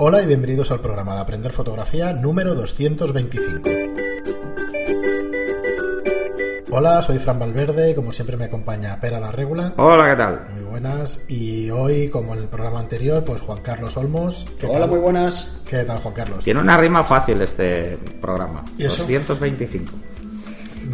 Hola y bienvenidos al programa de Aprender Fotografía número 225. Hola, soy Fran Valverde y como siempre me acompaña Pera la Regula. Hola, ¿qué tal? Muy buenas. Y hoy, como en el programa anterior, pues Juan Carlos Olmos. ¿Qué Hola, tal? muy buenas. ¿Qué tal, Juan Carlos? Tiene una rima fácil este programa. ¿Y eso? 225.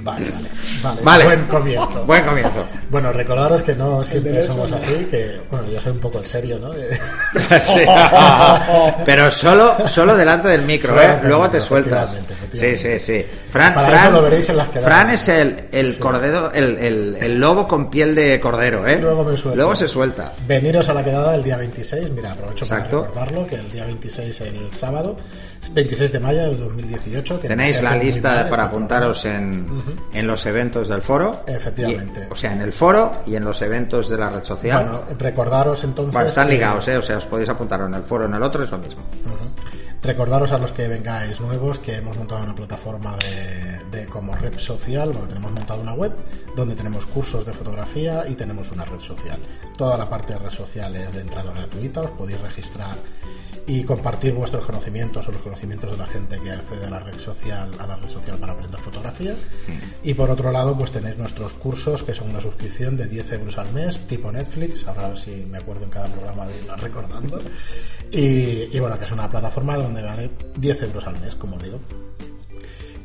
Vale, vale, vale. Vale. Buen comienzo. Buen comienzo. Bueno, recordaros que no siempre derecho, somos ¿no? así, que bueno, yo soy un poco el serio, ¿no? Sí. Pero solo, solo delante del micro, Solo ¿eh? Luego micro, te sueltas. Sí, sí, sí. Fran, Para Fran, eso lo veréis en las quedadas. Fran es el, el cordero, el, el- el lobo con piel de cordero, ¿eh? Luego me suelto. Luego se suelta. Veniros a la quedada el día 26, mira, aprovecho Exacto. para recordarlo, que el día 26, el sábado, es 26 de mayo del 2018. Que Tenéis la lista para apuntaros en, en los eventos del foro. Efectivamente. Y- o sea, en el foro y en los eventos de la red social. Bueno, recordaros entonces. Bueno, están ligados, ¿eh? O sea, os podéis apuntar en el foro o en el otro, es lo mismo. Recordaros a los que vengáis nuevos que hemos montado una plataforma de, como red social, bueno, tenemos montado una web donde tenemos cursos de fotografía y tenemos una red social. Toda la parte de red social es de entrada gratuita, os podéis registrar y compartir vuestros conocimientos o los conocimientos de la gente que accede a la red social, a la red social para aprender fotografía. Y por otro lado, pues tenéis nuestros cursos que son una suscripción de 10 euros al mes, tipo Netflix, ahora a ver si me acuerdo en cada programa de irla recordando. Y, y bueno, que es una plataforma donde vale 10 euros al mes, como digo.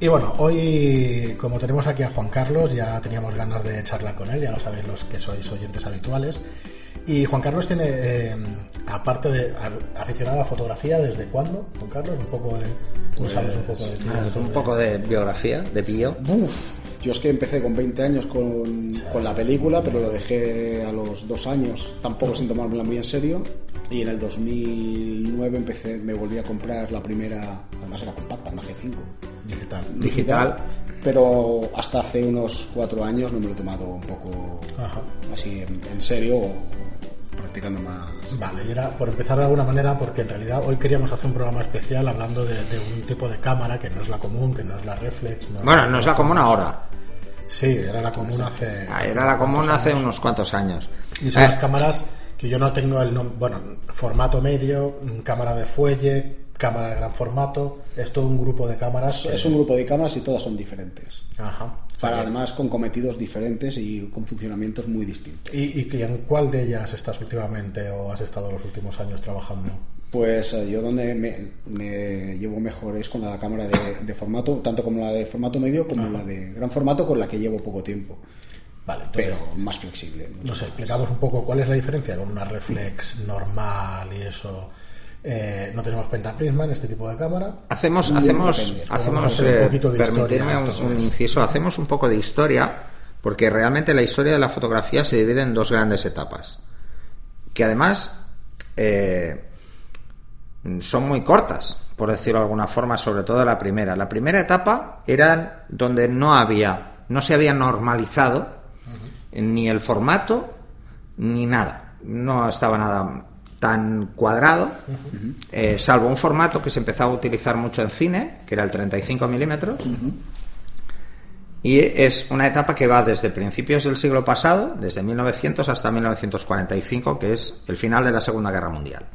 Y bueno, hoy como tenemos aquí a Juan Carlos, ya teníamos ganas de charlar con él, ya lo sabéis los que sois oyentes habituales. Y Juan Carlos tiene, eh, aparte de a- aficionado a la fotografía, ¿desde cuándo, Juan Carlos? Un poco de... ¿Tú sabes un poco de ti? Ah, un poco de biografía, de bio. Uf, yo es que empecé con 20 años con, con la película, pero lo dejé a los dos años, tampoco sin tomármela muy en serio. Y en el 2009 empecé, me volví a comprar la primera, además era compacta, una G5. digital. Digital. Pero hasta hace unos cuatro años no me lo he tomado un poco Ajá. así en, en serio, practicando más. Vale, y era por empezar de alguna manera, porque en realidad hoy queríamos hacer un programa especial hablando de, de un tipo de cámara que no es la común, que no es la reflex. No Bueno, no es la común ahora. Sí, era la común hace... Ah, Era la común hace unos cuantos años. Y son Eh, las cámaras que yo no tengo el nombre, bueno, formato medio, cámara de fuelle, cámara de gran formato, es todo un grupo de cámaras. Es un grupo de cámaras y todas son diferentes. Ajá. Para además con cometidos diferentes y con funcionamientos muy distintos. ¿Y, en cuál de ellas estás últimamente o has estado los últimos años trabajando? Pues eh, yo donde me, me llevo mejor es con la cámara de, de formato, tanto como la de formato medio como la de gran formato con la que llevo poco tiempo, Vale, pero más flexible. mucho no sé, más. explicamos un poco cuál es la diferencia con una reflex normal y eso. Eh, no tenemos pentaprisma en este tipo de cámara. Hacemos, hacemos, hacemos, un eh, poquito de permitidme historia, un, inciso, hacemos un poco de historia, porque realmente la historia de la fotografía se divide en dos grandes etapas, que además eh, son muy cortas, por decirlo de alguna forma, sobre todo la primera. La primera etapa era donde no había, no se había normalizado ni el formato ni nada. No estaba nada tan cuadrado, eh, salvo un formato que se empezaba a utilizar mucho en cine, que era el 35 milímetros. Y es una etapa que va desde principios del siglo pasado, desde 1900 hasta 1945, que es el final de la Segunda Guerra Mundial.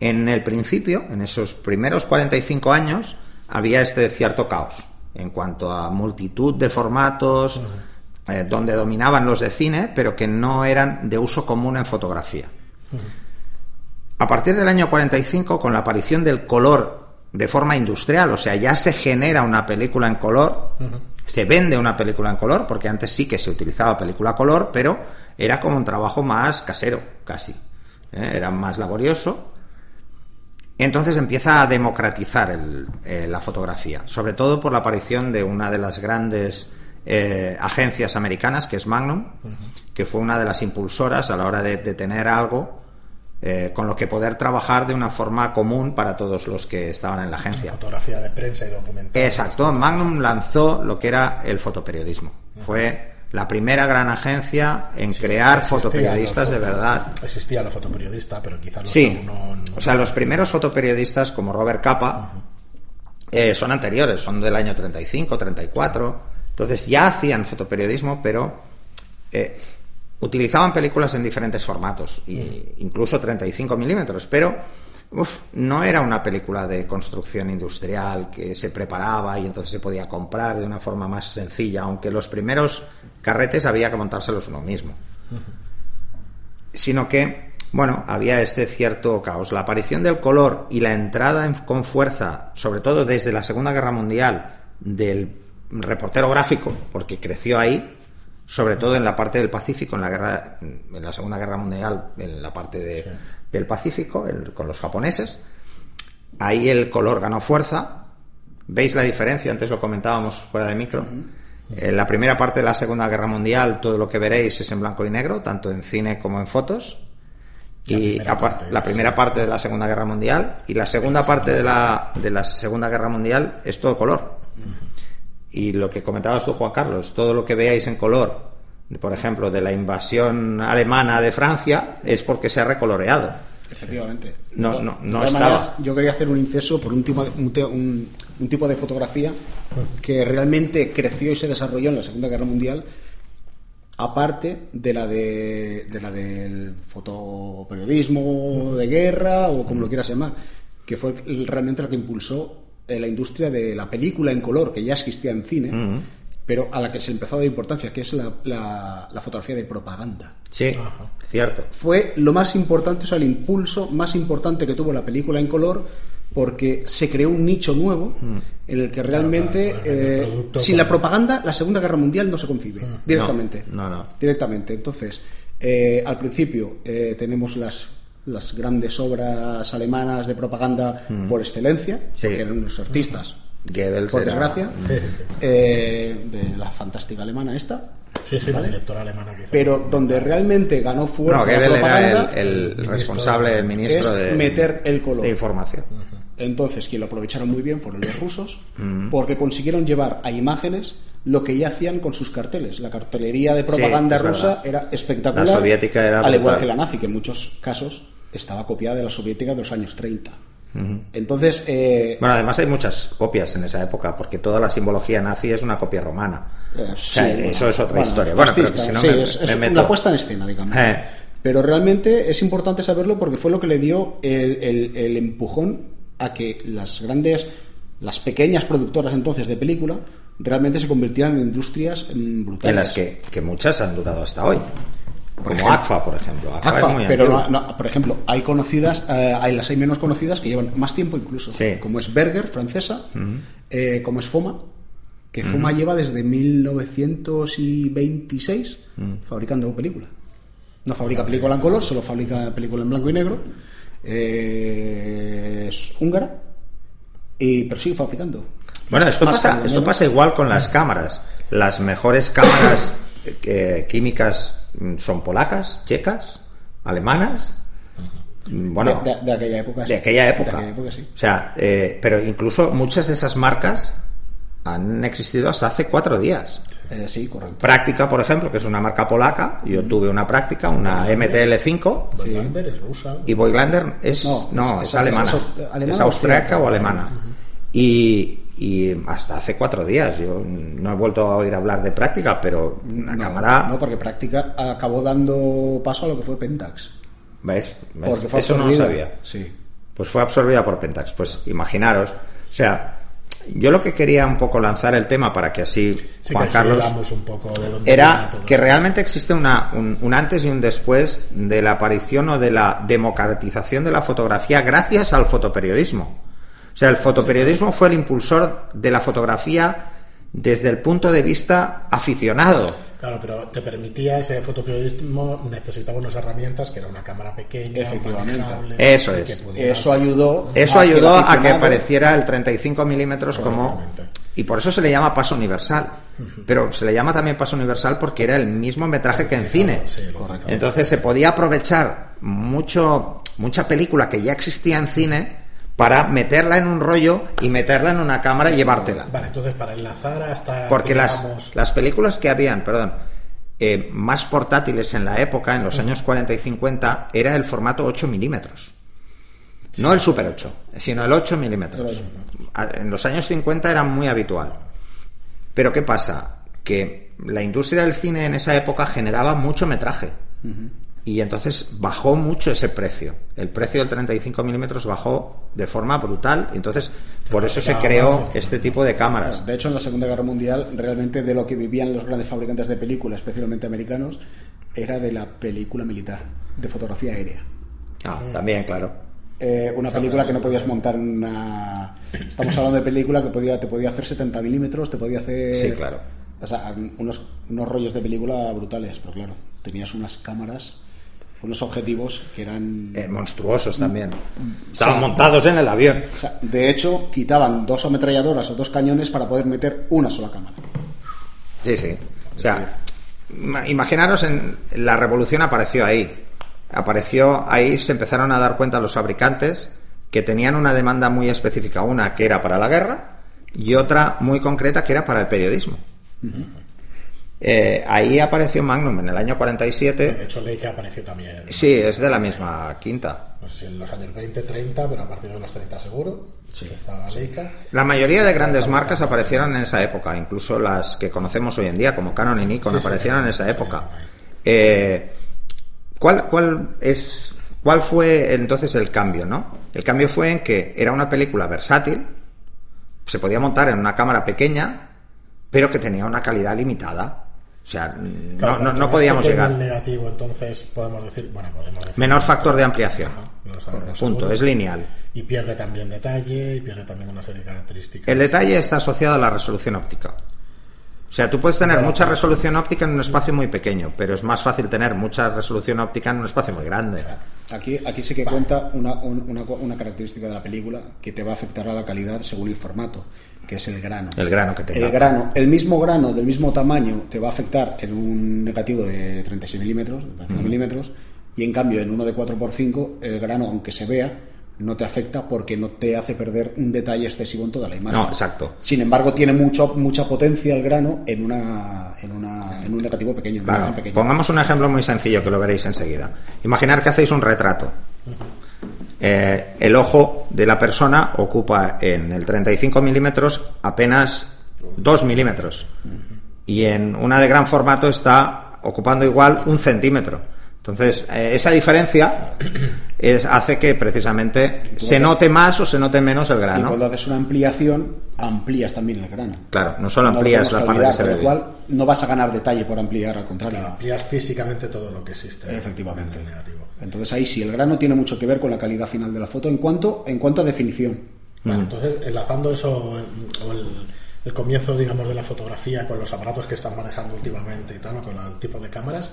En el principio, en esos primeros 45 años, había este cierto caos en cuanto a multitud de formatos, eh, donde dominaban los de cine, pero que no eran de uso común en fotografía. A partir del año 45, con la aparición del color de forma industrial, o sea, ya se genera una película en color, se vende una película en color, porque antes sí que se utilizaba película color, pero era como un trabajo más casero, casi. ¿eh? Era más laborioso. Entonces empieza a democratizar el- eh, la fotografía, sobre todo por la aparición de una de las grandes eh, agencias americanas, que es Magnum, que fue una de las impulsoras a la hora de, de tener algo eh, con lo que poder trabajar de una forma común para todos los que estaban en la agencia. Fotografía de prensa y documental. Exacto, Magnum lanzó lo que era el fotoperiodismo. Fue la primera gran agencia en crear fotoperiodistas de verdad. Existía la fotoperiodista, pero quizás los Sí, que no- no- o sea, los primeros fotoperiodistas como Robert Capa eh, son anteriores, son del año 35, 34. Entonces ya hacían fotoperiodismo, pero eh, utilizaban películas en diferentes formatos, y incluso 35 milímetros, pero uf, no era una película de construcción industrial que se preparaba y entonces se podía comprar de una forma más sencilla, aunque los primeros carretes había que montárselos uno mismo. Sino que, bueno, había este cierto caos. La aparición del color y la entrada en- con fuerza, sobre todo desde la Segunda Guerra Mundial, del reportero gráfico, porque creció ahí, sobre todo en la parte del Pacífico, en la guerra, en la Segunda Guerra Mundial, en la parte de- del Pacífico, el- con los japoneses. Ahí el color ganó fuerza. ¿Veis la diferencia? Antes lo comentábamos fuera de micro. En la primera parte de la Segunda Guerra Mundial, todo lo que veréis es en blanco y negro, tanto en cine como en fotos. La Y primera parte, la primera parte de la Segunda Guerra Mundial y la segunda parte de la, de la Segunda Guerra Mundial es todo color. Y lo que comentabas tú, Juan Carlos, todo lo que veáis en color, por ejemplo, de la invasión alemana de Francia, es porque se ha recoloreado. Efectivamente. No, no, no estaba. maneras, yo quería hacer un inceso por un tipo, de, un, un- un tipo de fotografía que realmente creció y se desarrolló en la Segunda Guerra Mundial, aparte de la de, de la del fotoperiodismo de guerra o como lo quieras llamar, que fue realmente la que impulsó la industria de la película en color, que ya existía en cine, pero a la que se empezó a dar importancia, que es la, la- la fotografía de propaganda Sí, cierto. fue lo más importante, o sea, el impulso más importante que tuvo la película en color, porque se creó un nicho nuevo en el que realmente, claro, eh, producto sin la propaganda, la Segunda Guerra Mundial no se concibe directamente. No, no, no. Directamente. Entonces, eh, al principio eh, tenemos las las grandes obras alemanas de propaganda por excelencia, Sí. que eran los artistas, Goebbels por desgracia, eh, de la fantástica alemana esta, Sí, sí, la directora alemana que hizo. pero donde realmente ganó fuerza No, la propaganda era el, responsable, el ministro es de, meter el color. de información. Entonces, quien lo aprovecharon muy bien fueron los rusos, porque consiguieron llevar a imágenes lo que ya hacían con sus carteles. La cartelería de propaganda rusa verdad. era espectacular. La soviética era Al igual brutal. que la nazi, que en muchos casos estaba copiada de la soviética de los años 30. Entonces, eh, Bueno, además hay muchas copias en esa época, porque toda la simbología nazi es una copia romana. Eh, O sea, sí, bueno, eso es otra bueno, historia. Bueno, pero que si no sí, me, es, me es meto. una puesta en escena, digamos. Eh. Pero realmente es importante saberlo porque fue lo que le dio el, el- el empujón a que las grandes, las pequeñas productoras entonces de película realmente se convirtieran en industrias mm, brutales. en las que, que muchas han durado hasta hoy. Como ejemplo. ACFA, por ejemplo. ACFA, ACFA, es muy pero antigua. no- no, por ejemplo, hay conocidas, eh, hay las hay menos conocidas que llevan más tiempo incluso, Sí. como es Berger, francesa, eh, como es Foma, que Foma lleva desde 1926 fabricando película. No fabrica película en color, solo fabrica película en blanco y negro. Eh, es húngara, y, pero sigue fabricando. Bueno, esto pasa, esto pasa igual con las cámaras. Las mejores cámaras químicas son polacas, checas, alemanas. Mm, Bueno, de, de- de aquella época. sí. de aquella época. De aquella época, sí. O sea, eh, pero incluso muchas de esas marcas han existido hasta hace cuatro días. Eh, sí, correcto. Práctica, por ejemplo, que es una marca polaca. Yo tuve una práctica, una MTL5. Voigtlander es rusa. Y Voigtlander es, No, no, es- es, es- alemana. es Es, alemana o austriaca austríaca. o alemana. y, y hasta hace cuatro días. Yo no he vuelto a oír hablar de práctica, pero una no, cámara. No, porque práctica acabó dando paso a lo que fue Pentax. ¿Ves? ¿Ves? Porque fue Eso no lo sabía. Sí. Pues fue absorbida por Pentax. Pues imaginaros. O sea, yo lo que quería un poco lanzar el tema para que así Sí, Juan que Carlos. un poco de dónde era que realmente existe una, un, un antes y un después de la aparición o de la democratización de la fotografía gracias al fotoperiodismo. O sea, el fotoperiodismo fue el impulsor de la fotografía desde el punto de vista aficionado. Claro, pero te permitía ese fotoperiodismo, necesitaba unas herramientas que era una cámara pequeña, Efectivamente. Eso es. pudieras- Eso ayudó. Eso a que el ayudó a que apareciera el 35 milímetros como... Y por eso se le llama paso universal. Pero se le llama también paso universal porque era el mismo metraje que en cine. Sí, Correcto. Entonces se podía aprovechar mucho, mucha película que ya existía en cine para meterla en un rollo y meterla en una cámara y llevártela. Vale, entonces para enlazar hasta. Porque las, digamos, las películas que habían, perdón, eh, más portátiles en la época, en los años 40 y 50, era el formato 8 milímetros. No el Super 8, sino el 8 milímetros. En los años 50 era muy habitual. Pero ¿qué pasa? Que la industria del cine en esa época generaba mucho metraje. Y entonces bajó mucho ese precio. El precio del 35 milímetros bajó de forma brutal. Entonces, por eso se creó este tipo de cámaras. De hecho, en la Segunda Guerra Mundial, realmente de lo que vivían los grandes fabricantes de películas, especialmente americanos, era de la película militar, de fotografía aérea. Ah, también, claro. Eh, una película que no podías montar en una... Estamos hablando de película que podía, te podía hacer 70 milímetros, te podía hacer... Sí, claro. O sea, unos, unos rollos de película brutales, pero claro, tenías unas cámaras unos objetivos que eran eh, monstruosos también. Estaban montados en el avión. O sea, de hecho, quitaban dos ametralladoras o dos cañones para poder meter una sola cámara. Sí, sí. O sea, imaginaros en la revolución apareció ahí. Apareció ahí, se empezaron a dar cuenta los fabricantes que tenían una demanda muy específica, una que era para la guerra y otra muy concreta que era para el periodismo. Eh, ahí apareció Magnum en el año 47. De hecho, Leica apareció también. Sí, es de la misma quinta. No sé si en los años 20, 30, pero a partir de los 30 seguro. Sí. Estaba Leica. La mayoría de grandes marcas aparecieron en esa época, incluso las que conocemos hoy en día, como Canon y Nikon, aparecieron en esa época. Eh, ¿cuál, ¿Cuál es ¿Cuál fue entonces el cambio? ¿no? El cambio fue en que era una película versátil, se podía montar en una cámara pequeña, pero que tenía una calidad limitada. O sea, no, no, no podíamos llegar. negativo, entonces podemos decir, bueno, podemos decir Menor factor de ampliación. Punto, es lineal. Y pierde también detalle y pierde también una serie de características. El detalle está asociado a la resolución óptica. O sea, tú puedes tener mucha resolución óptica en un espacio muy pequeño, pero es más fácil tener mucha resolución óptica en un espacio muy grande. Aquí, aquí sí que cuenta una, una, una, característica de la película que te va a afectar a la calidad según el formato, que es el grano. El grano que tenga. El grano, el mismo grano del mismo tamaño te va a afectar en un negativo de 36 milímetros, milímetros, y en cambio en uno de 4x5 el grano, aunque se vea, no te afecta porque no te hace perder un detalle excesivo en toda la imagen. No, exacto. Sin embargo, tiene mucho, mucha potencia el grano en, una, en, una, en un negativo pequeño, Pongamos un ejemplo muy sencillo que lo veréis enseguida. Imaginar que hacéis un retrato. Eh, el ojo de la persona ocupa en el 35 milímetros apenas 2 milímetros. Y en una de gran formato está ocupando igual un centímetro. Entonces, eh, esa diferencia es, hace que precisamente se note más o se note menos el grano. Y cuando haces una ampliación, amplías también el grano. Claro, no solo amplías la parte que se ve. cual no vas a ganar detalle por ampliar, al contrario. amplías físicamente todo lo que existe. Efectivamente. Entonces ahí sí, el grano tiene mucho que ver con la calidad final de la foto en cuanto, en cuanto a definición. Bueno, entonces, enlazando eso, o el, el, comienzo, digamos, de la fotografía con los aparatos que están manejando últimamente y tal, o con el tipo de cámaras,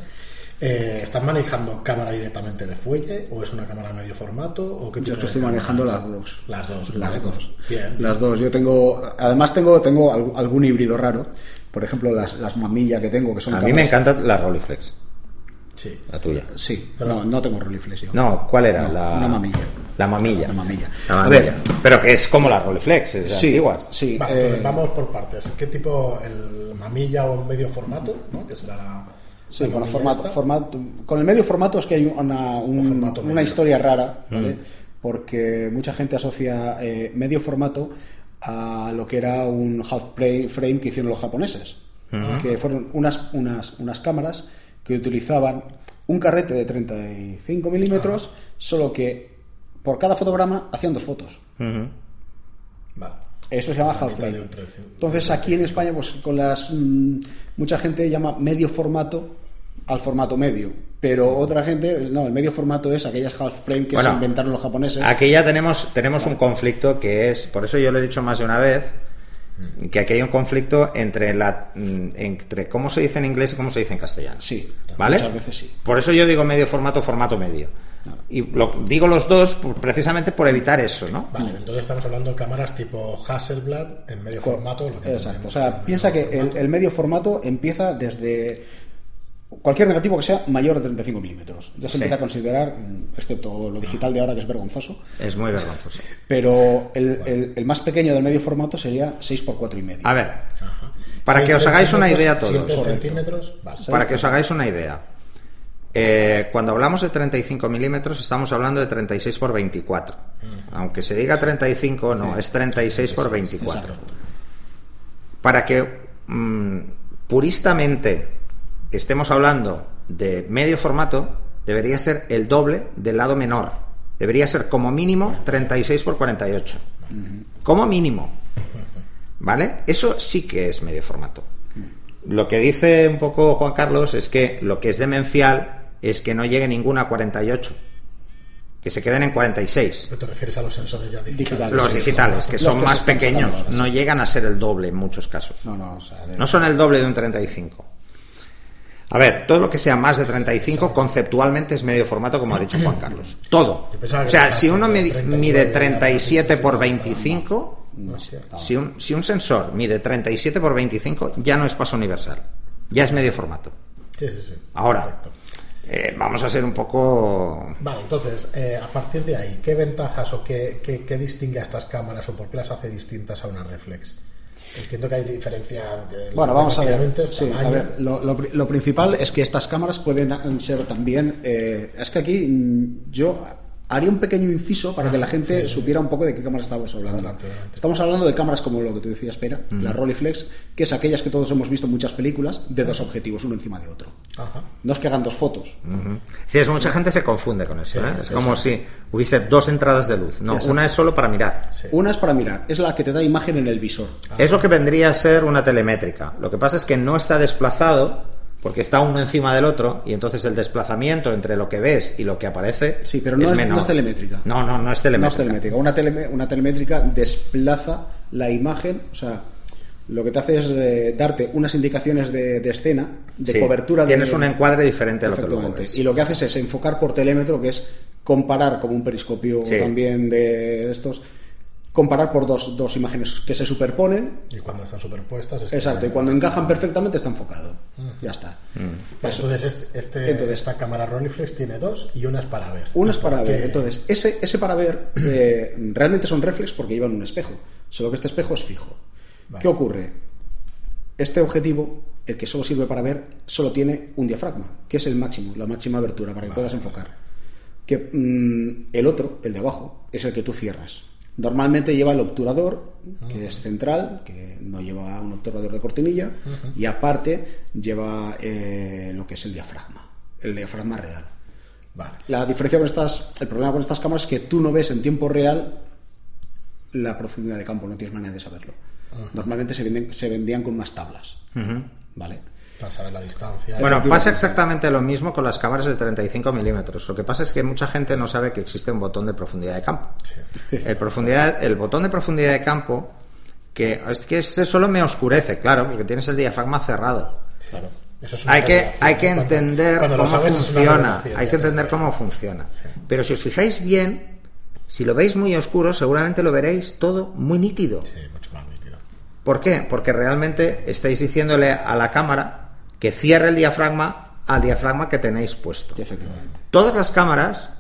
eh, ¿Estás manejando cámara directamente de fuelle o es una cámara medio formato? O qué Yo estoy manejando las dos. Las dos. Las dos. Bien. Las dos. Yo tengo, además tengo, tengo algún híbrido raro. Por ejemplo, las, las mamillas que tengo que son. A mí me encanta la Rolleiflex. Sí. La tuya. Sí, pero no, no tengo Rolleiflex yo. No, ¿cuál era? la... Una mamilla. La mamilla. La mamilla. A ver, pero que es como la Rolleiflex, es sí, Sí. Eh, vamos por partes. ¿Qué tipo, el mamilla o medio formato, ¿no? que será la Sí, con, formato, formato, con el medio formato es que hay una, una historia rara, ¿vale? Mm. Porque mucha gente asocia eh, medio formato a lo que era un half frame que hicieron los japoneses, mm. que fueron unas, unas, unas cámaras que utilizaban un carrete de 35 milímetros, solo que por cada fotograma hacían dos fotos. Mm-hmm. Eso se llama half frame. Entonces aquí en España, pues con las mm, mucha gente llama medio formato al formato medio. Pero otra gente, no, el medio formato es aquellas half frame que se inventaron los japoneses. Aquí ya tenemos, tenemos un conflicto que es, por eso yo lo he dicho más de una vez, que aquí hay un conflicto entre la mm, entre cómo se dice en inglés y cómo se dice en castellano. Sí, ¿vale? Muchas veces sí. Por eso yo digo medio formato, formato medio. Y lo, digo los dos precisamente por evitar eso, ¿no? Vale, entonces estamos hablando de cámaras tipo Hasselblad en medio formato. Exacto, o sea, piensa que el, el, medio formato empieza desde cualquier negativo que sea mayor de 35 milímetros. Ya se empieza a considerar, mm, excepto lo digital de ahora, que es vergonzoso. Es muy vergonzoso. Pero el, el, más pequeño del medio formato sería 6 por 4 y medio. A ver, para que os hagáis una idea todos. centímetros, para que os hagáis una idea. Eh, cuando hablamos de 35 milímetros estamos hablando de 36 por 24. Mm. Aunque se diga 35, no, es 36 por 24. Para que mm, puristamente estemos hablando de medio formato, debería ser el doble del lado menor. Debería ser como mínimo 36 por 48. Como mínimo. ¿Vale? Eso sí que es medio formato. Lo que dice un poco Juan Carlos es que lo que es demencial es que no llegue ninguna a 48. Que se queden en 46. ¿Pero te refieres a los sensores ya digitales? Digitales. Los digitales, que son que más pequeños, sacando no llegan a ser el doble en muchos casos. No, no, o sea, de- No son el doble de un 35. A ver, todo lo que sea más de 35 conceptualmente es medio formato, como ha dicho Juan Carlos. Todo. O sea, si uno de medi- 39 mide ya 37 por era 25, No sé. si un, si un sensor mide 37 por 25, ya no es paso universal. Ya es medio formato. Sí, sí, sí. Ahora. Eh, vamos a ser un poco... Vale, entonces, eh, a partir de ahí, ¿qué ventajas o qué, qué- qué distingue a estas cámaras o por qué las hace distintas a una reflex? Entiendo que hay diferencia. que Bueno, vamos a ver. Sí, a ver, lo, lo pri- lo principal es que estas cámaras pueden ser también. eh, es que aquí mm, yo haría un pequeño inciso para que la gente supiera un poco de qué cámaras estamos hablando. Adelante, adelante. Estamos hablando de cámaras como lo que tú decías, Pera, la Rolleiflex, que es aquellas que todos hemos visto en muchas películas, de dos objetivos, uno encima de otro. Ajá. No es que hagan dos fotos. Sí, es mucha gente se confunde con eso. Sí, ¿eh? Es como si hubiese dos entradas de luz. No, Exacto. una es solo para mirar. Una es para mirar, es la que te da imagen en el visor. Es lo que vendría a ser una telemétrica. Lo que pasa es que no está desplazado porque está uno encima del otro y entonces el desplazamiento entre lo que ves y lo que aparece Sí, pero no es- no es telemétrica. No, no, no es No es telemétrica. telemétrica. Una, teleme- una telemétrica desplaza la imagen, o sea, lo que te hace es eh, darte unas indicaciones de, de escena, de Sí, cobertura. de- Tienes un encuadre diferente a lo que luego ves. Y lo que haces es enfocar por telémetro, que es comparar como un periscopio Sí. también de estos, comparar por dos, dos imágenes que se superponen. Y cuando están superpuestas. es que- Exacto, y cuando encajan perfectamente está enfocado. Ya está. Mm. Vale, entonces, este, este- Entonces- esta cámara Rolleiflex tiene dos y una es para ver. Una es para ¿Por ver. Entonces, ese, ese para ver eh, realmente son reflex porque llevan un espejo. Solo que este espejo es fijo. Vale. ¿Qué ocurre? Este objetivo, el que solo sirve para ver, solo tiene un diafragma, que es el máximo, la máxima abertura para que puedas enfocar. Que mm, el otro, el de abajo, es el que tú cierras. Normalmente lleva el obturador, que es central, que no lleva un obturador de cortinilla, y aparte lleva eh, lo que es el diafragma, el diafragma real. Vale. La diferencia con estas, el problema con estas cámaras es que tú no ves en tiempo real la profundidad de campo, no tienes manera de saberlo. Normalmente se, venden- se vendían con unas tablas. ¿vale? Para saber la distancia. Bueno, pasa exactamente lo mismo con las cámaras de 35 milímetros. Lo que pasa es que mucha gente no sabe que existe un botón de profundidad de campo. Sí. El, profundidad, el botón de profundidad de campo, que es que ese solo me oscurece, claro, porque tienes el diafragma cerrado. Claro. Eso es una Hay que, hay que entender cuando cómo funciona, hay que entender te- cómo funciona. Sí. Pero si os fijáis bien, si lo veis muy oscuro, seguramente lo veréis todo muy nítido. Sí, mucho más nítido. ¿Por qué? Porque realmente estáis diciéndole a la cámara que cierre el diafragma al diafragma que tenéis puesto. Efectivamente. Todas las cámaras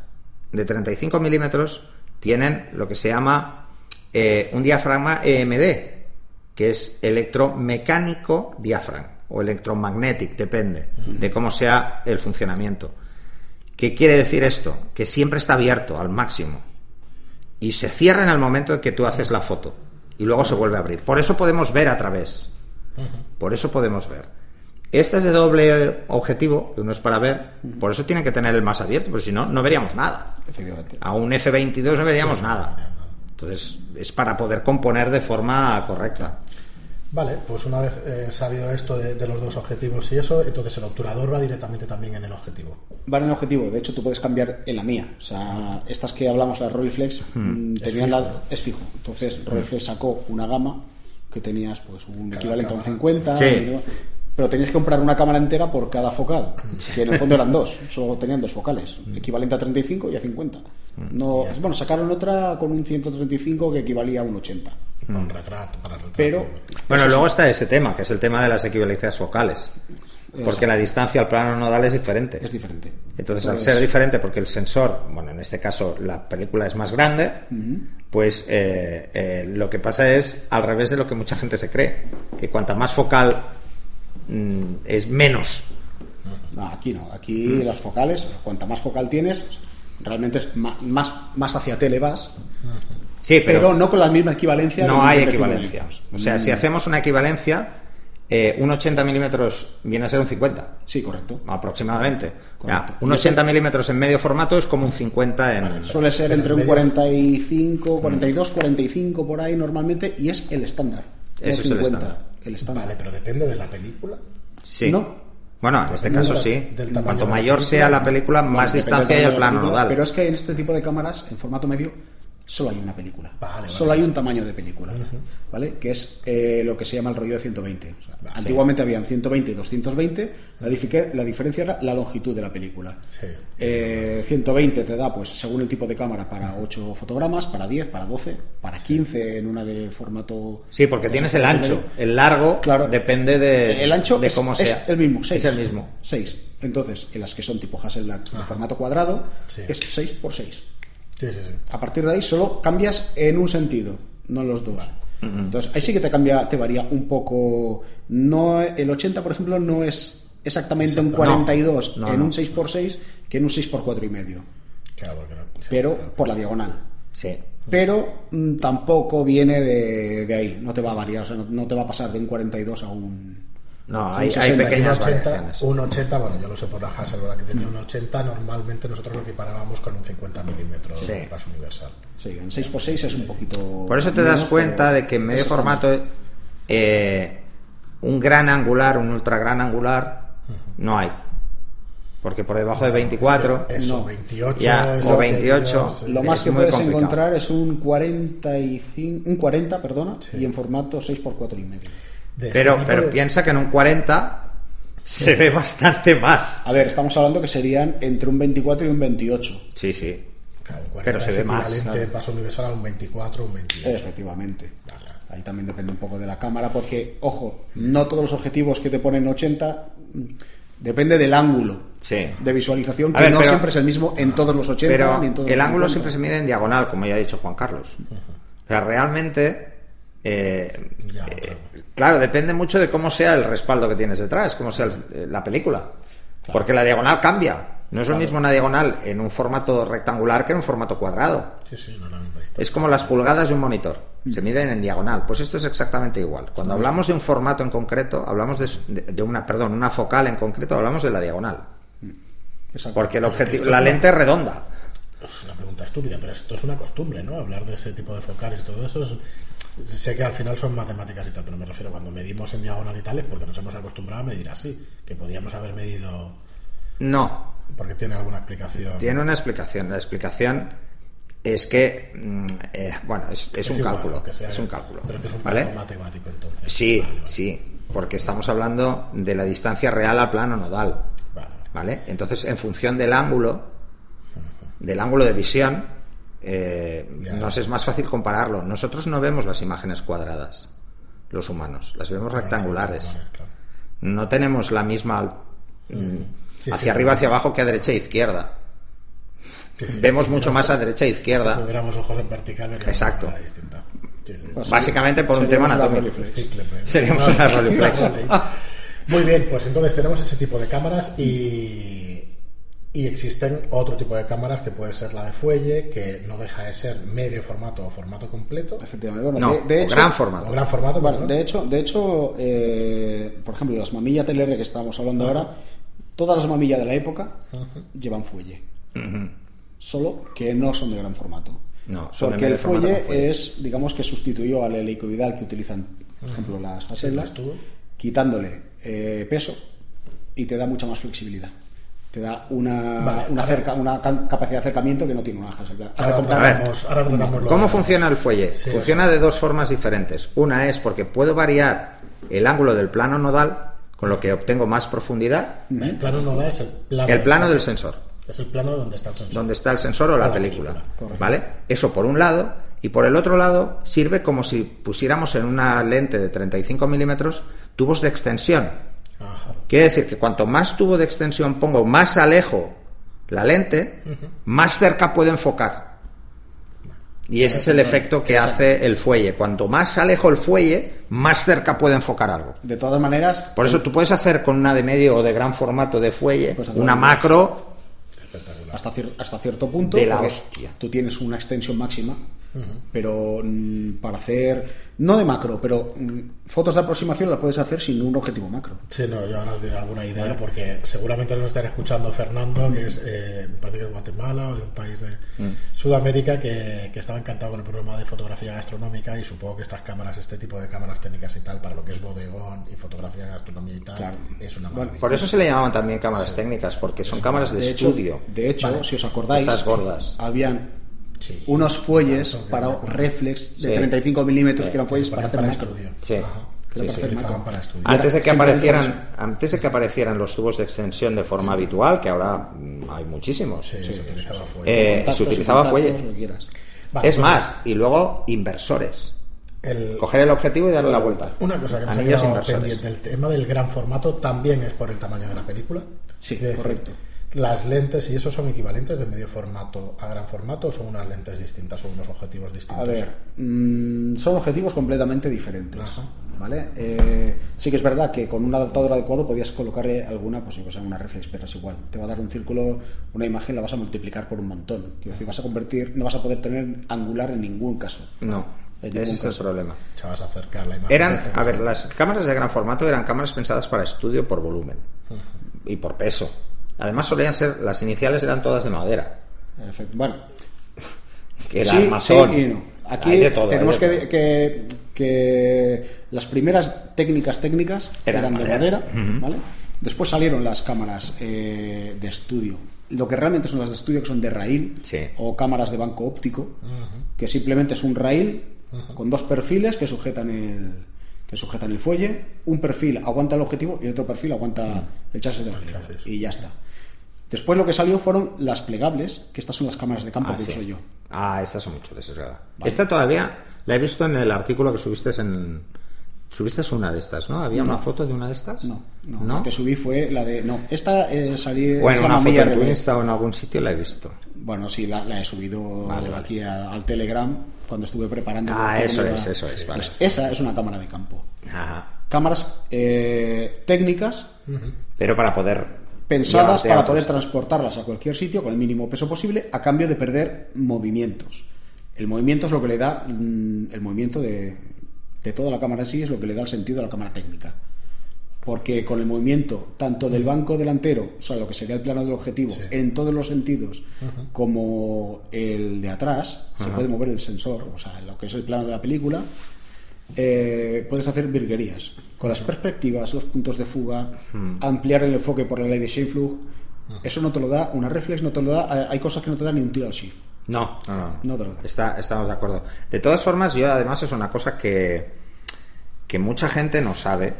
de 35 milímetros tienen lo que se llama eh, un diafragma EMD, que es electromecánico diafragma o electromagnetic, depende de cómo sea el funcionamiento. ¿Qué quiere decir esto? Que siempre está abierto al máximo y se cierra en el momento en que tú haces la foto y luego se vuelve a abrir. Por eso podemos ver a través. Por eso podemos ver. Este es de doble objetivo, que uno es para ver, por eso tiene que tener el más abierto, porque si no, no veríamos nada. Efectivamente. A un F22 no veríamos nada. Entonces, es para poder componer de forma correcta. Vale, pues una vez eh, sabido esto de, de los dos objetivos y eso, entonces el obturador va directamente también en el objetivo. Van en objetivo, de hecho tú puedes cambiar en la mía. O sea, estas que hablamos, las Rolleiflex, mm, tenían fijo. la, es fijo. Entonces Rolleiflex sacó una gama que tenías pues un Cada equivalente a un cámara. 50, Sí. Pero tenías que comprar una cámara entera por cada focal, que en el fondo eran dos, solo tenían dos focales, equivalente a 35 y a 50. No, bueno, sacaron otra con un 135 que equivalía a un 80. Para un retrato, para retrato. Pero Bueno, luego está ese tema, que es el tema de las equivalencias focales. Porque la distancia al plano nodal es diferente. es diferente. Entonces, al ser diferente, porque el sensor, bueno, en este caso la película es más grande, pues eh, eh, lo que pasa es al revés de lo que mucha gente se cree, que cuanta más focal mm, es menos. No, aquí no. Aquí las focales, cuanta más focal tienes, realmente es más, más hacia tele vas, Sí, pero, pero, no con la misma equivalencia. no hay 95 equivalencia. O sea, si hacemos una equivalencia, eh, un 80 milímetros viene a ser un 50, Sí, correcto. aproximadamente. Correcto. Ya, un 80 milímetros en medio formato es como un 50 en... Suele ser entre un medio- 45, 42, 45 por ahí normalmente y es el estándar. es el 50, estándar. El estándar. Vale, pero depende de la película. Sí. No. Bueno, en este caso sí. Cuanto la mayor película. sea la película, más distancia hay del al plano nodal. Pero es que en este tipo de cámaras, en formato medio, solo hay una película. Vale, vale. Solo hay un tamaño de película. ¿Vale? Que es eh, lo que se llama el rollo de 120. O sea, Vale. antiguamente habían 120 y 220. La, la diferencia era la longitud de la película. Sí. Eh, 120 te da, pues según el tipo de cámara, para 8 fotogramas, para 10, para 12, para 15 en una de formato. Sí, porque tienes el ancho. El largo Claro. depende de, el ancho de cómo es sea. el mismo, 6. Es el mismo. 6. Entonces, en las que son tipo Hasselblad en formato cuadrado, Sí. es 6 por 6. Sí, sí, sí. A partir de ahí solo cambias en un sentido, no en los dos. Entonces, ahí sí que te cambia, te varía un poco. No, el 80, por ejemplo, no es exactamente un Exacto. 42 No, no, en no. un 6x6 que en un 6x4 y medio. Claro, porque no- Pero claro. por la diagonal. Sí. Pero mm, tampoco viene de, de ahí, no te va a variar, o sea, no, no te va a pasar de un 42 a un. No, Un hay, hay 60, pequeñas un 80, variaciones. un 80, bueno, yo lo sé por la Hasselblad que tenía un 80, normalmente nosotros lo equiparábamos con un 50 milímetros Sí. de paso universal. Sí, en 6x6 es un poquito. Por eso te das menos, cuenta pero de que en medio formato eh, un gran angular, un ultra gran angular, no hay. Porque por debajo de 24, Eso, No. 28, Ya, eso o que 28. digas, Lo más que puedes complicado. encontrar es un 45, un 40, perdona, y en formato 6x4 y medio. De pero, pero de- piensa que en un 40 se ve bastante más. A ver, estamos hablando que serían entre un 24 y un 28. Sí, sí. claro, un 40 pero se es ve más, claro. paso universal a un 24 o un 28. Efectivamente. Vale. Ahí también depende un poco de la cámara, porque, ojo, no todos los objetivos que te ponen 80 mm, depende del ángulo Sí. de visualización, que ver, no pero- siempre es el mismo en todos los 80 Pero ni en todos el los ángulo 50. siempre se mide en diagonal, como ya ha dicho Juan Carlos. O sea, realmente. eh, Ya, eh, claro, depende mucho de cómo sea el respaldo que tienes detrás, cómo sea el- eh, la película. Porque la diagonal cambia. No es lo mismo una diagonal en un formato rectangular que en un formato cuadrado. Sí, sí, no misma distancia. Es como las pulgadas de un monitor. Se miden en diagonal. Pues esto es exactamente igual. Cuando hablamos de un formato en concreto, hablamos de, una, perdón, una focal en concreto, hablamos de la diagonal. Exacto. Porque el objetivo, la lente es redonda. Es una pregunta estúpida, pero esto es una costumbre, ¿no? Hablar de ese tipo de focales y todo eso. es- sé que al final son matemáticas y tal, pero me refiero cuando medimos en diagonal y tal es porque nos hemos acostumbrado a medir así. Que podíamos haber medido. No, Porque tiene alguna explicación. Tiene una explicación. La explicación es que, mm, eh, bueno, es, es un igual, cálculo. sea- es un cálculo. Pero que es un ¿vale? matemático, entonces. Sí, Vale, vale. sí, porque estamos hablando de la distancia real al plano nodal. ¿Vale? Entonces, en función del ángulo, del ángulo de visión, eh, nos es más fácil compararlo. Nosotros no vemos las imágenes cuadradas, los humanos, las vemos rectangulares. No tenemos la misma mm, Sí, hacia sí, arriba, hacia abajo que a derecha e izquierda. Vemos mucho más a derecha e Si izquierda. tuviéramos ojos en vertical, Exacto. distinta. Sí, sí. Pues Básicamente por un tema anatómico. Seríamos una. Rolleiflex. Muy bien, pues entonces tenemos ese tipo de cámaras y, y existen otro tipo de cámaras que puede ser la de fuelle, que no deja de ser medio formato o formato completo. Efectivamente. Bueno, No, de, de o hecho, gran formato. O gran formato, Bueno, de hecho, de hecho eh, por ejemplo, las mamillas TLR que estábamos hablando ahora, todas las mamillas de la época llevan fuelle. Solo que no son de gran formato. No, son de Porque medio el fuelle, es, digamos que sustituyó al helicoidal que utilizan, por ejemplo, las Hasselblad, las tuvo. quitándole eh, peso y te da mucha más flexibilidad. Te da una, Vale, una, cerca- una capacidad de acercamiento que no tiene una Hasselblad. Ahora comprar- A ver, tratamos, ahora lo ¿Cómo funciona el fuelle? Sí, funciona de dos formas diferentes. Una es porque puedo variar el ángulo del plano nodal, con lo que obtengo más profundidad, El plano nodal es el plano, el plano del sensor, Es el plano donde está el sensor. donde está el sensor o la película. película. ¿Vale? Eso por un lado. Y por el otro lado, sirve como si pusiéramos en una lente de 35 milímetros tubos de extensión. Ajá. Quiere decir que cuanto más tubo de extensión pongo, más alejo la lente, más cerca puedo enfocar. Y ese es el efecto que hace el fuelle. Cuanto más alejo el fuelle, más cerca puedo enfocar algo. De todas maneras, Por eso tú puedes hacer con una de medio o de gran formato de fuelle hacer una macro. Espectacular. hasta, cier- hasta cierto punto, De la hostia. tú tienes una extensión máxima, pero mm, para hacer no de macro, pero mm, fotos de aproximación las puedes hacer sin un objetivo macro. Sí, no, yo ahora os diré alguna idea porque seguramente nos estará escuchando Fernando, que es, eh, me parece que es Guatemala o de un país de Sudamérica, que, que estaba encantado con el programa de fotografía gastronómica y supongo que estas cámaras, este tipo de cámaras técnicas y tal, para lo que es bodegón y fotografía gastronomía y tal, Claro. es una Bueno, maravilla. Por eso se le llamaban también cámaras técnicas, porque son cámaras de, estudio. de hecho, Vale. si os acordáis, Estas gordas. habían Sí. unos fuelles Claro, para reflex de Sí. 35 milímetros Sí. que eran fuelles para hacer macro. estudio. Sí. Sí, para para. Antes de que aparecieran, antes de que aparecieran los tubos de extensión de forma habitual, que ahora mm, hay muchísimos. Sí, se utilizaba fuego. Eh, Contactos se y utilizaba contactos, fuelle. lo que quieras. Vale, es más, y luego inversores. el- Coger el objetivo y darle la vuelta. Una cosa que me ha Anillos inversores. pendiente, el tema del gran formato también es por el tamaño de la película. Sí, decir, correcto. Las lentes, ¿y esos son equivalentes de medio formato a gran formato o son unas lentes distintas o unos objetivos distintos? A ver, mm, son objetivos completamente diferentes. Ajá. ¿Vale? Eh, sí que es verdad que con un adaptador adecuado podías colocarle alguna, pues o sea, una reflex, pero es igual. Te va a dar un círculo, una imagen la vas a multiplicar por un montón. Quiero decir, vas a convertir, no vas a poder tener angular en ningún caso. No, ese es el problema. Se vas a acercar la imagen. Eran, a ver, las cámaras de gran formato eran cámaras pensadas para estudio por volumen y por peso. Además solían ser, las iniciales eran todas de madera. Efecto. Bueno, Que era sí, armazón. sí y no. Aquí Hay de todo, tenemos que, que, que las primeras técnicas técnicas Eran eran, de madera. madera, ¿vale? Después salieron las cámaras eh, de estudio. Lo que realmente son las de estudio, que son de raíl Sí. o cámaras de banco óptico, que simplemente es un raíl con dos perfiles que sujetan el que sujetan el fuelle. Un perfil aguanta el objetivo y otro perfil aguanta el chasis de la chasis. Y ya está. Después lo que salió fueron las plegables, que estas son las cámaras de campo Ah, que sí. uso yo. Ah, estas son mucho, es verdad. Esta todavía la he visto en el artículo que subiste en. Subiste una de estas, ¿no? ¿Había una foto de una de estas? No, no, La que subí fue la de. No, esta eh, salí. Bueno, es una foto en tu. Insta o en algún sitio la he visto. Bueno, sí, la, la he subido Vale, vale. aquí a- al Telegram cuando estuve preparando. Ah, eso es, eso es, vale. Pues esa es una cámara de campo. Ajá. Cámaras eh, técnicas Pero para poder. pensadas para poder transportarlas a cualquier sitio con el mínimo peso posible a cambio de perder movimientos. El movimiento es lo que le da mm, el movimiento de, de toda la cámara en sí es lo que le da el sentido a la cámara técnica. Porque con el movimiento tanto del banco delantero, o sea, lo que sería el plano del objetivo, Sí. en todos los sentidos, como el de atrás, se puede mover el sensor, o sea, lo que es el plano de la película, eh, puedes hacer virguerías. Con las perspectivas, los puntos de fuga, ampliar el enfoque por la ley de Scheinflug, eso no te lo da, una reflex no te lo da, hay cosas que no te dan ni un tiro al shift. No, no, no. No te lo da. Está, estamos de acuerdo. De todas formas, yo además es una cosa que, que mucha gente no sabe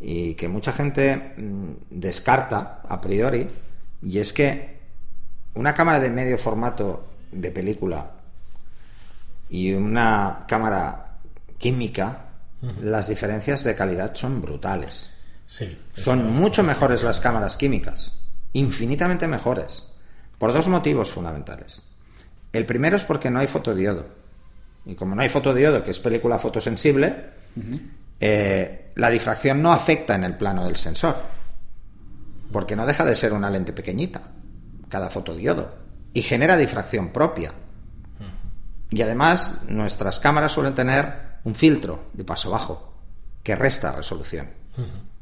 y que mucha gente mm, descarta a priori, y es que una cámara de medio formato de película y una cámara química, las diferencias de calidad son brutales. Sí. Son mucho mejores las cámaras químicas, infinitamente mejores, por dos motivos fundamentales. El primero es porque no hay fotodiodo. Y como no hay fotodiodo, que es película fotosensible, eh, la difracción no afecta en el plano del sensor, porque no deja de ser una lente pequeñita, cada fotodiodo, y genera difracción propia. Y además, nuestras cámaras suelen tener un filtro de paso bajo que resta resolución.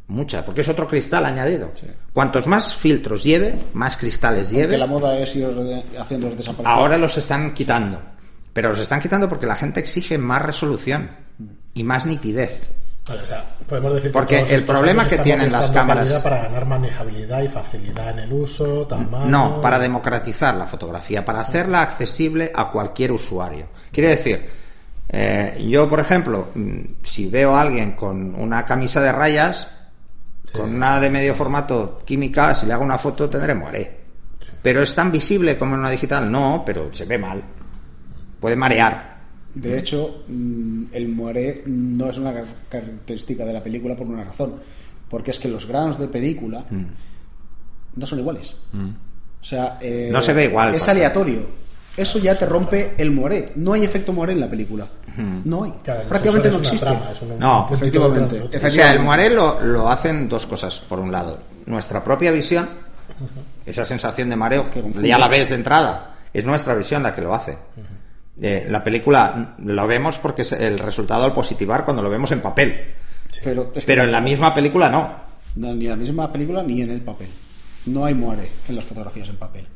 Mucha, porque es otro cristal añadido. Cuantos más filtros lleve, más cristales lleve. la moda es ir de- haciéndolos desaparecer. Ahora los están quitando. Pero los están quitando porque la gente exige más resolución y más nitidez. Vale, o sea, podemos decir que Porque el problema que tienen las cámaras- para ganar manejabilidad y facilidad en el uso, tamaño. No, para democratizar la fotografía, para hacerla accesible a cualquier usuario. Quiere decir, eh, yo, por ejemplo, mm, si veo a alguien con una camisa de rayas, con una de medio formato química, si le hago una foto tendré moaré. Pero es tan visible como en una digital, no, pero se ve mal. Puede marear. De hecho, mm, el moiré no es una car- característica de la película por una razón. Porque es que los granos de película no son iguales. O sea, eh. No se ve igual, Es aleatorio. Eso ya te rompe el moiré. No hay efecto moiré en la película. No hay. Claro, Prácticamente no existe. trama, es un- No, efectivamente. O sea, el moiré lo, lo hacen dos cosas. Por un lado, nuestra propia visión, esa sensación de mareo, Que ya la ves de entrada, es nuestra visión la que lo hace. Eh, la película lo vemos porque es el resultado al positivar cuando lo vemos en papel. Pero, es que Pero en la misma película no. no, ni en la misma película ni en el papel. No hay muere en las fotografías en papel.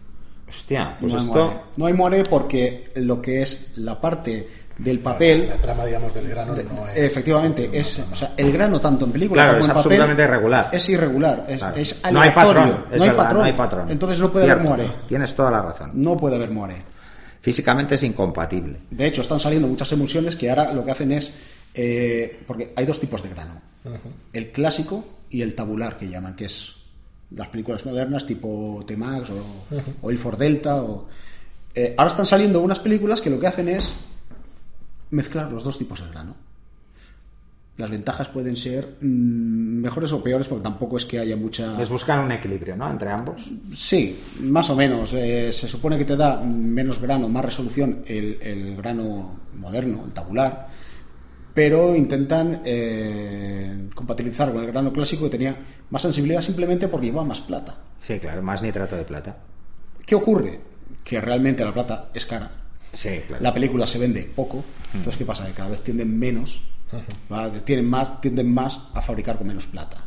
Hostia, pues no, hay esto. muere. no hay muere porque lo que es la parte del papel, La trama, digamos, del grano no es. efectivamente, es, o sea, el grano tanto en película Claro, como es en papel absolutamente irregular. Es irregular, es, Claro. es no hay patrón. es no, hay verdad, patrón. no hay patrón. Entonces no puede Cierto, haber muere. Tienes toda la razón. No puede haber muere. Físicamente es incompatible. De hecho, están saliendo muchas emulsiones que ahora lo que hacen es. eh, porque hay dos tipos de grano: el clásico y el tabular, que llaman, que es las películas modernas tipo T-Max o, o Ilford Delta. O, eh, ahora están saliendo unas películas que lo que hacen es mezclar los dos tipos de grano. Las ventajas pueden ser mm, mejores o peores, porque tampoco es que haya mucha. Les buscan un equilibrio, ¿no? Entre ambos. Sí, más o menos. Eh, se supone que te da menos grano, más resolución el, el grano moderno, el tabular, pero intentan eh, compatibilizar con el grano clásico que tenía más sensibilidad simplemente porque llevaba más plata. Sí, claro, más nitrato de plata. ¿Qué ocurre? Que realmente la plata es cara. Sí, claro. La película se vende poco, entonces ¿qué pasa? Que cada vez tienden menos, tienen más, tienden más a fabricar con menos plata.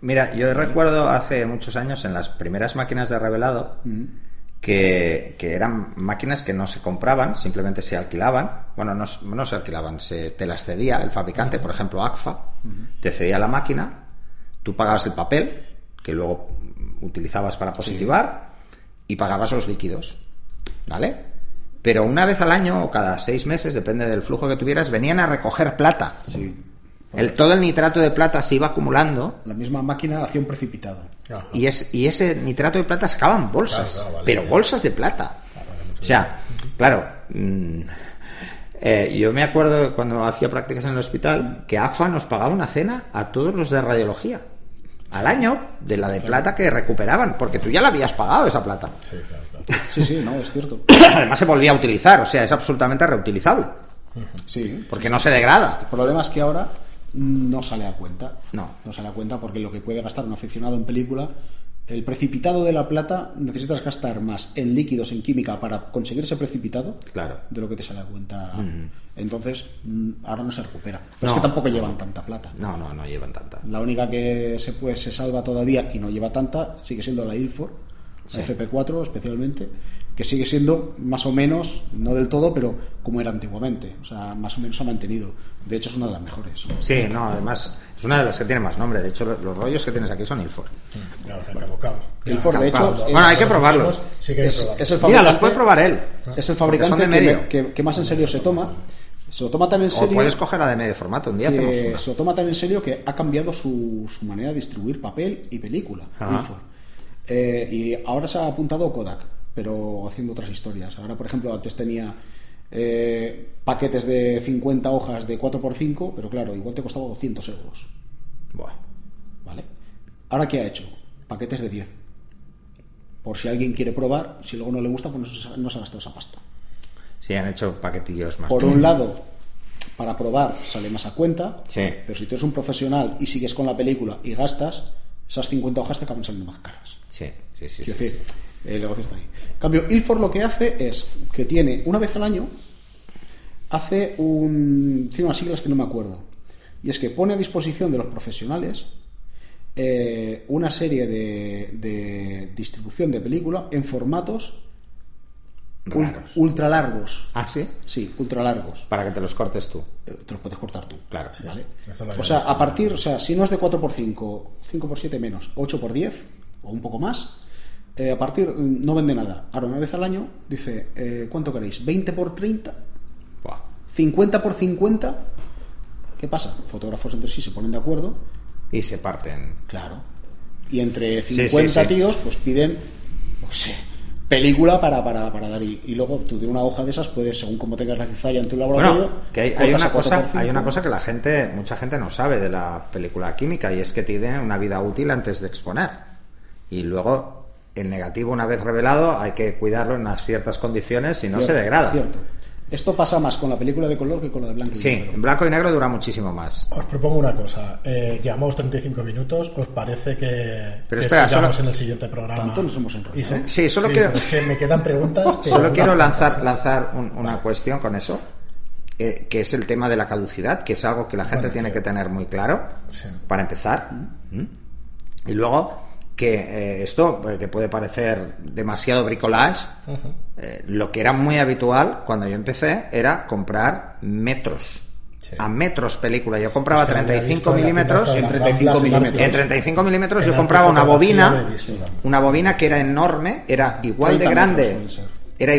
Mira, yo recuerdo hace muchos años en las primeras máquinas de revelado que, que eran máquinas que no se compraban, simplemente se alquilaban. Bueno, no, no se alquilaban, se, te las cedía el fabricante, por ejemplo, ACFA, te cedía la máquina, tú pagabas el papel, que luego utilizabas para positivar, y pagabas los líquidos. ¿Vale? Pero una vez al año o cada seis meses, depende del flujo que tuvieras, venían a recoger plata. Sí. El, todo el nitrato de plata se iba acumulando La misma máquina hacía un precipitado. Ajá. y, es, y ese nitrato de plata sacaba en bolsas, Claro, claro, vale. pero bolsas de plata. O sea, claro, mm, eh, yo me acuerdo cuando hacía prácticas en el hospital que ACFA nos pagaba una cena a todos los de radiología al año de la de plata que recuperaban, porque tú ya la habías pagado esa plata. Sí, claro, claro. Sí, sí, no, es cierto. Además se volvía a utilizar, o sea, es absolutamente reutilizable, Sí. porque no se degrada. El problema es que ahora no sale a cuenta. No. No sale a cuenta porque lo que puede gastar un aficionado en película, el precipitado de la plata necesitas gastar más en líquidos, en química para conseguir ese precipitado Claro. de lo que te sale a cuenta. Entonces, mm, ahora no se recupera. Pero No. es que tampoco llevan tanta plata. No, no, no llevan tanta. La única que se, pues, se salva todavía y no lleva tanta sigue siendo la Ilford, la FP4 especialmente, que sigue siendo más o menos, no del todo, pero como era antiguamente. O sea, más o menos se ha mantenido. De hecho, es una de las mejores. Sí, no, además es una de las que tiene más nombre. De hecho, lo- los rollos que tienes aquí son Ilford. Ya los han caducado. Ilford, de hecho, es- Bueno, hay que probarlos. Sí que es, probarlos. es el Mira, fabricante, los puede probar él. es el fabricante de que, medio. me- que- que más en serio se toma. Se lo toma tan en O serio. puedes coger la de medio formato. Un día hacemos que una. se lo toma tan en serio que ha cambiado su, su manera de distribuir papel y película. Ilford. Eh, y ahora se ha apuntado Kodak, pero haciendo otras historias. Ahora, por ejemplo, antes tenía eh, paquetes de 50 hojas de 4x5, pero claro, igual te costaba 200 euros. Buah. ¿Vale? Ahora, ¿qué ha hecho? Paquetes de 10. Por si alguien quiere probar, si luego no le gusta, pues no se, ha gastado esa pasta. Sí, han hecho paquetillos más. Por un lado, para probar sale más a cuenta, Sí. pero si tú eres un profesional y sigues con la película y gastas, esas 50 hojas te acaban saliendo más caras. Sí, sí, sí. Quiero sí, decir, sí. el negocio está ahí. En cambio, Ilford lo que hace es que tiene, una vez al año, hace un. Tiene unas siglas que no me acuerdo. Y es que pone a disposición de los profesionales eh, una serie de, de distribución de película en formatos Raros. ultra largos. Ah, sí. Sí, ultra largos. Para que te los cortes tú. Eh, Te los puedes cortar tú. Claro. ¿vale? O sea, a partir, o sea, si no es de 4x5, 5x7 menos, 8x10 o un poco más, eh, a partir mm, no vende nada. Ahora, una vez al año, dice, eh, ¿cuánto queréis? ¿20 por 30? Buah. ¿50 por 50? ¿Qué pasa? Fotógrafos entre sí se ponen de acuerdo, Y se parten. claro. Y entre sí, 50 sí. tíos, pues piden, no sé, película para, para, para dar. Y, y luego tú de una hoja de esas puedes, según como tengas la cizalla en tu laboratorio, Bueno, que hay, hay una a 4 cosa, por 5. hay una cosa que la gente, mucha gente no sabe de la película química y es que tiene una vida útil antes de exponer. Y luego, el negativo, una vez revelado, hay que cuidarlo en unas ciertas condiciones y no se degrada. cierto. Esto pasa más con la película de color que con la de blanco y Sí, negro. en blanco y negro dura muchísimo más. Os propongo una cosa. Eh, llevamos 35 minutos. ¿Os parece que, Pero que espera, sigamos solo- en el siguiente programa? Tanto nos hemos enrollado. Se- Sí, solo quiero- pero es que me quedan preguntas. que- Solo quiero lanzar, lanzar un- una cuestión con eso, eh, que es el tema de la caducidad, que es algo que la gente Bueno, tiene que- que tener muy claro, Sí. para empezar. ¿Mm? Y luego, que eh, esto, que puede parecer demasiado bricolage, eh, lo que era muy habitual cuando yo empecé era comprar metros. Sí. A metros película. Yo compraba Es que había 35 visto en la milímetros. en esta de 35 Ramblas y milímetros. En Marcos. 35 milímetros yo compraba una bobina, una bobina que era enorme, era igual de 30 grande. Era,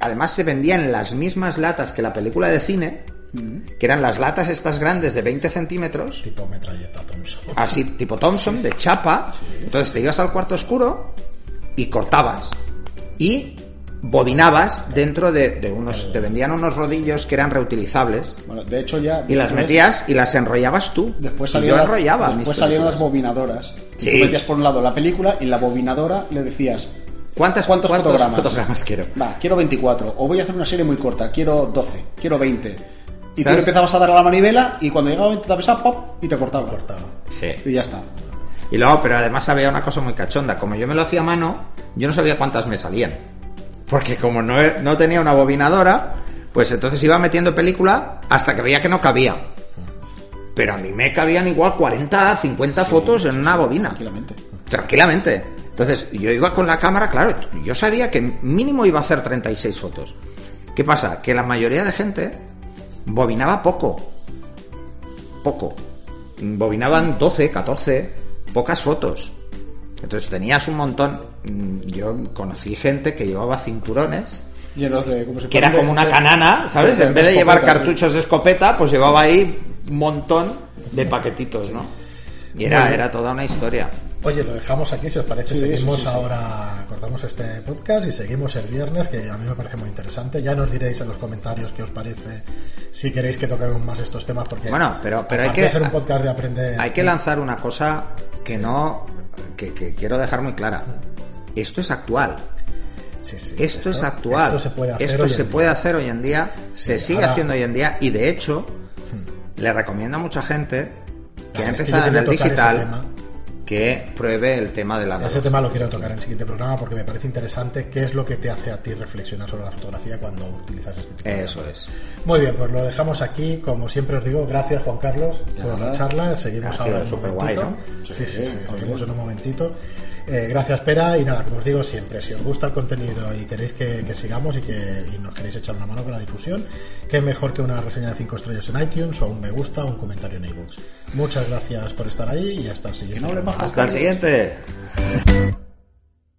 además se vendía en las mismas latas que la película de cine, que eran las latas estas grandes de 20 centímetros, Tipo metralleta Thompson. así tipo Thompson, de chapa. Entonces te ibas al cuarto oscuro y cortabas. Y bobinabas dentro de, de unos... Te vendían unos rodillos que eran reutilizables. Bueno, de hecho ya... Y las metías y las enrollabas tú. Después enrollaba mis después salieron las bobinadoras. Y Sí. Tú metías por un lado la película y la bobinadora le decías... ¿Cuántas, ¿Cuántos, cuántos fotogramas? fotogramas quiero? Va, quiero 24. O voy a hacer una serie muy corta. Quiero 12. Quiero 20. Y tú le empezabas a dar a la manivela y cuando llegaba a 20 te avisaba, pop, y te cortaba. Cortado. Sí. Y ya está. Y luego, pero además había una cosa muy cachonda. Como yo me lo hacía a mano, yo no sabía cuántas me salían. Porque como no, no tenía una bobinadora, pues entonces iba metiendo película hasta que veía que no cabía. Pero a mí me cabían igual 40, 50 fotos en una bobina. Tranquilamente. Tranquilamente. Entonces yo iba con la cámara, claro, yo sabía que mínimo iba a hacer 36 fotos. ¿Qué pasa? Que la mayoría de gente bobinaba poco. Poco. Bobinaban 12, 14, pocas fotos. Entonces tenías un montón. Mm, Yo conocí gente que llevaba cinturones, Llenos de... como si que era como de- una canana, ¿sabes? En vez de llevar cartuchos de escopeta, pues llevaba ahí un montón de paquetitos, ¿no? Y era, Bueno. era toda una historia. Oye, lo dejamos aquí, si os parece, Sí, seguimos sí, sí, sí. ahora, cortamos este podcast y seguimos el viernes, que a mí me parece muy interesante. Ya nos diréis en los comentarios qué os parece, si queréis que toquemos más estos temas, porque Bueno, pero- pero hay que- ser un podcast de aprender... Hay que lanzar una cosa que no. que, que quiero dejar muy clara. Esto es actual. Sí, sí, Esto, es actual. Esto se puede hacer Esto hoy se en puede día. hacer hoy en día. Se Sí, sigue ahora- haciendo hoy en día. Y de hecho, le recomiendo a mucha gente que Claro, ha es que empezado en el digital tema. Que pruebe el tema de la Ese tema lo quiero tocar en el siguiente programa porque me parece interesante qué es lo que te hace a ti reflexionar sobre la fotografía cuando utilizas este tipo de Eso es. Muy bien, pues lo dejamos aquí. Como siempre os digo, gracias Juan Carlos por la charla. Seguimos Ha ahora sido en un momentito. ¿no? Sí, sí, sí, está seguimos bien. en un momentito. Eh, gracias, Pera. Y nada, como os digo siempre, si os gusta el contenido y queréis que, que sigamos y que y nos queréis echar una mano con la difusión, qué mejor que una reseña de 5 estrellas en iTunes o un me gusta o un comentario en iBooks. Muchas gracias por estar ahí y hasta el siguiente. no. Hasta el siguiente.